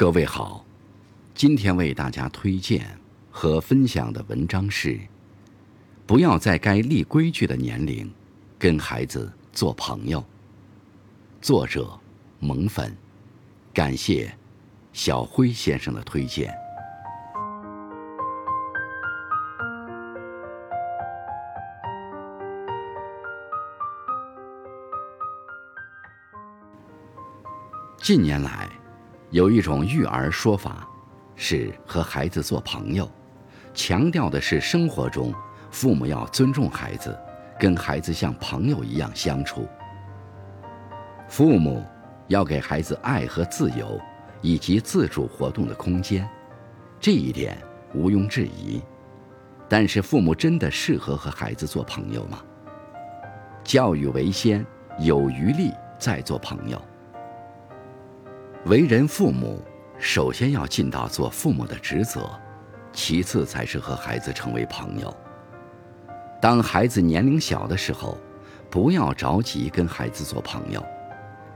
各位好，今天为大家推荐和分享的文章是：不要在该立规矩的年龄跟孩子做朋友。作者：萌粉，感谢小辉先生的推荐。近年来，有一种育儿说法，是和孩子做朋友，强调的是生活中父母要尊重孩子，跟孩子像朋友一样相处。父母要给孩子爱和自由，以及自主活动的空间，这一点毋庸置疑。但是，父母真的适合和孩子做朋友吗？教育为先，有余力再做朋友。为人父母，首先要尽到做父母的职责，其次才是和孩子成为朋友。当孩子年龄小的时候，不要着急跟孩子做朋友。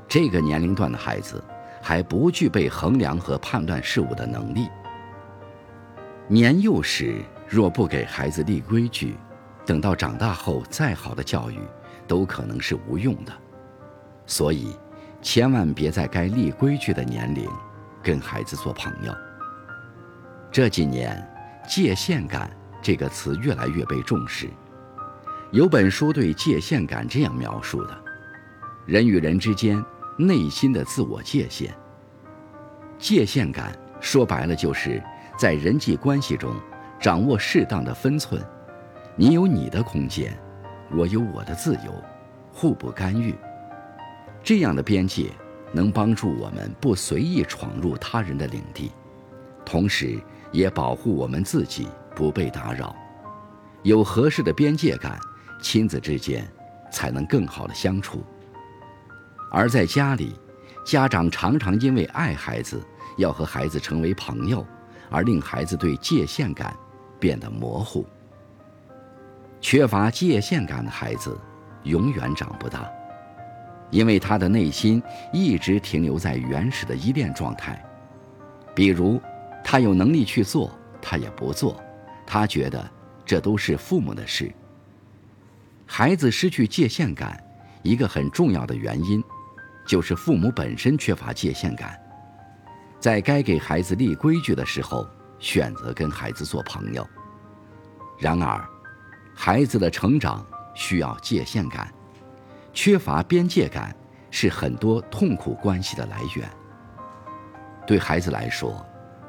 这个年龄段的孩子还不具备衡量和判断事物的能力。年幼时若不给孩子立规矩，等到长大后再好的教育，都可能是无用的。所以。千万别在该立规矩的年龄跟孩子做朋友。这几年，“界限感”这个词越来越被重视。有本书对界限感这样描述的：人与人之间内心的自我界限。界限感说白了就是在人际关系中掌握适当的分寸，你有你的空间，我有我的自由，互不干预。这样的边界能帮助我们不随意闯入他人的领地，同时也保护我们自己不被打扰。有合适的边界感，亲子之间才能更好的相处。而在家里，家长常常因为爱孩子，要和孩子成为朋友，而令孩子对界限感变得模糊。缺乏界限感的孩子，永远长不大。因为他的内心一直停留在原始的依恋状态，比如，他有能力去做，他也不做，他觉得这都是父母的事。孩子失去界限感，一个很重要的原因，就是父母本身缺乏界限感，在该给孩子立规矩的时候，选择跟孩子做朋友。然而，孩子的成长需要界限感。缺乏边界感是很多痛苦关系的来源。对孩子来说，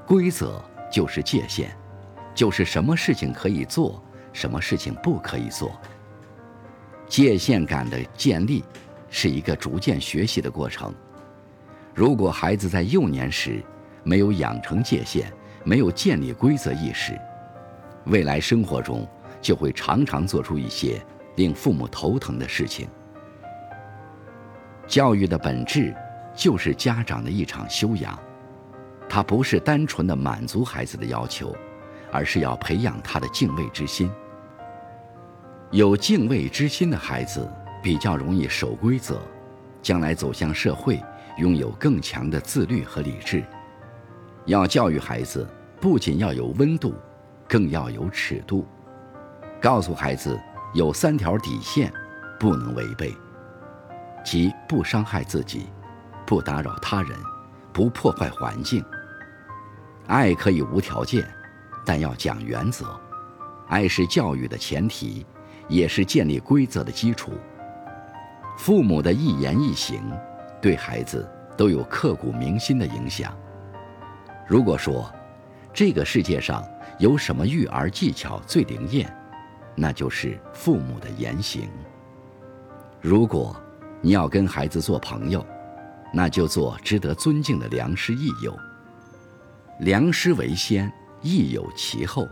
规则就是界限，就是什么事情可以做，什么事情不可以做。界限感的建立是一个逐渐学习的过程。如果孩子在幼年时没有养成界限，没有建立规则意识，未来生活中就会常常做出一些令父母头疼的事情。教育的本质就是家长的一场修养，它不是单纯的满足孩子的要求，而是要培养他的敬畏之心。有敬畏之心的孩子比较容易守规则，将来走向社会，拥有更强的自律和理智。要教育孩子，不仅要有温度，更要有尺度，告诉孩子有三条底线，不能违背。即不伤害自己，不打扰他人，不破坏环境。爱可以无条件，但要讲原则。爱是教育的前提，也是建立规则的基础。父母的一言一行，对孩子都有刻骨铭心的影响。如果说这个世界上有什么育儿技巧最灵验，那就是父母的言行。如果。你要跟孩子做朋友，那就做值得尊敬的良师益友。良师为先，益友其后，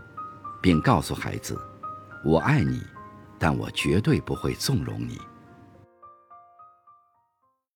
并告诉孩子：“我爱你，但我绝对不会纵容你。”